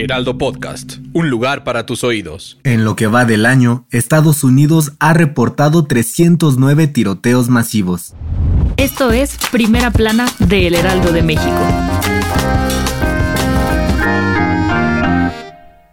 Heraldo Podcast, un lugar para tus oídos. En lo que va del año, Estados Unidos ha reportado 309 tiroteos masivos. Esto es Primera Plana de El Heraldo de México.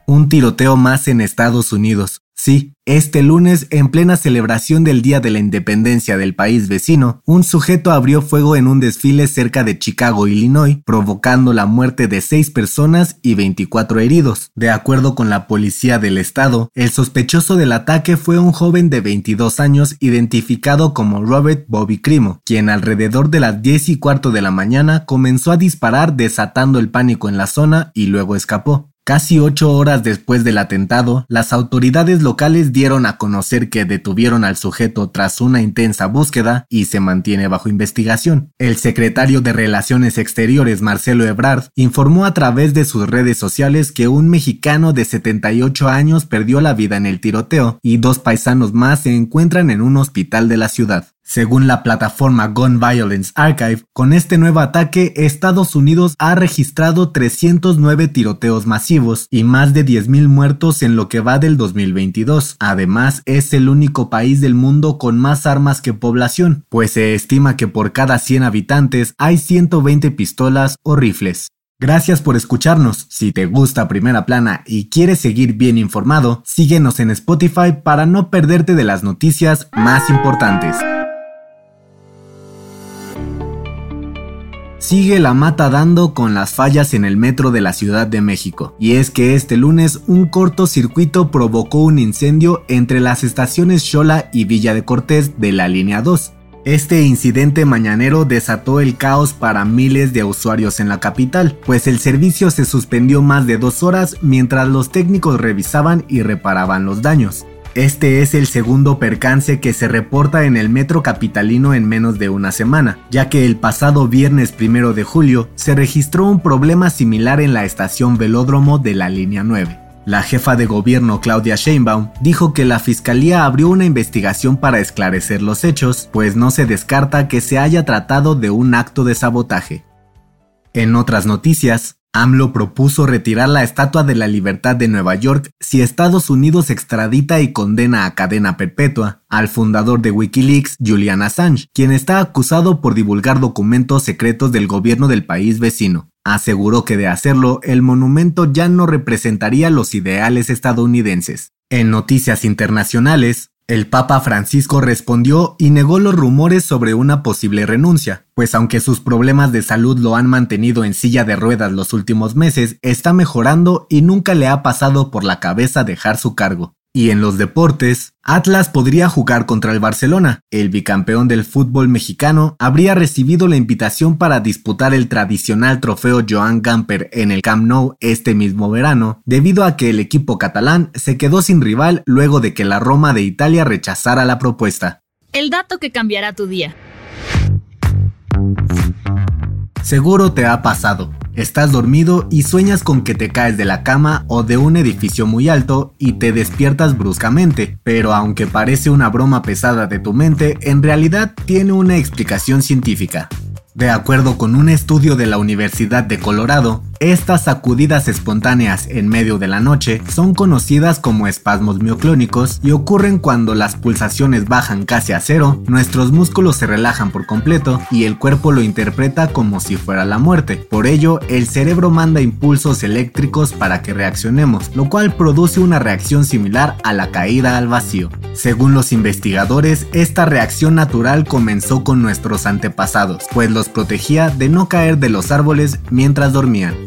Un tiroteo más en Estados Unidos. Sí, este lunes, en plena celebración del Día de la Independencia del país vecino, un sujeto abrió fuego en un desfile cerca de Chicago, Illinois, provocando la muerte de seis personas y 24 heridos. De acuerdo con la policía del estado, el sospechoso del ataque fue un joven de 22 años identificado como Robert Bobby Crimo, quien alrededor de las 10 y cuarto de la mañana comenzó a disparar desatando el pánico en la zona y luego escapó. Casi ocho horas después del atentado, las autoridades locales dieron a conocer que detuvieron al sujeto tras una intensa búsqueda y se mantiene bajo investigación. El secretario de Relaciones Exteriores, Marcelo Ebrard, informó a través de sus redes sociales que un mexicano de 78 años perdió la vida en el tiroteo y dos paisanos más se encuentran en un hospital de la ciudad. Según la plataforma Gun Violence Archive, con este nuevo ataque, Estados Unidos ha registrado 309 tiroteos masivos y más de 10.000 muertos en lo que va del 2022. Además, es el único país del mundo con más armas que población, pues se estima que por cada 100 habitantes hay 120 pistolas o rifles. Gracias por escucharnos. Si te gusta Primera Plana y quieres seguir bien informado, síguenos en Spotify para no perderte de las noticias más importantes. Sigue la mata dando con las fallas en el metro de la Ciudad de México. Y es que este lunes un cortocircuito provocó un incendio entre las estaciones Xola y Villa de Cortés de la línea 2. Este incidente mañanero desató el caos para miles de usuarios en la capital, pues el servicio se suspendió más de dos horas mientras los técnicos revisaban y reparaban los daños. Este es el segundo percance que se reporta en el metro capitalino en menos de una semana, ya que el pasado viernes primero de julio se registró un problema similar en la estación velódromo de la línea 9. La jefa de gobierno Claudia Sheinbaum dijo que la fiscalía abrió una investigación para esclarecer los hechos, pues no se descarta que se haya tratado de un acto de sabotaje. En otras noticias, AMLO propuso retirar la Estatua de la Libertad de Nueva York si Estados Unidos extradita y condena a cadena perpetua al fundador de Wikileaks, Julian Assange, quien está acusado por divulgar documentos secretos del gobierno del país vecino. Aseguró que de hacerlo, el monumento ya no representaría los ideales estadounidenses. En noticias internacionales, el Papa Francisco respondió y negó los rumores sobre una posible renuncia, pues aunque sus problemas de salud lo han mantenido en silla de ruedas los últimos meses, está mejorando y nunca le ha pasado por la cabeza dejar su cargo. Y en los deportes, Atlas podría jugar contra el Barcelona. El bicampeón del fútbol mexicano habría recibido la invitación para disputar el tradicional trofeo Joan Gamper en el Camp Nou este mismo verano, debido a que el equipo catalán se quedó sin rival luego de que la Roma de Italia rechazara la propuesta. El dato que cambiará tu día. Seguro te ha pasado. Estás dormido y sueñas con que te caes de la cama o de un edificio muy alto y te despiertas bruscamente, pero aunque parece una broma pesada de tu mente, en realidad tiene una explicación científica. De acuerdo con un estudio de la Universidad de Colorado, estas sacudidas espontáneas en medio de la noche son conocidas como espasmos mioclónicos y ocurren cuando las pulsaciones bajan casi a cero, nuestros músculos se relajan por completo y el cuerpo lo interpreta como si fuera la muerte. Por ello, el cerebro manda impulsos eléctricos para que reaccionemos, lo cual produce una reacción similar a la caída al vacío. Según los investigadores, esta reacción natural comenzó con nuestros antepasados, pues los protegía de no caer de los árboles mientras dormían.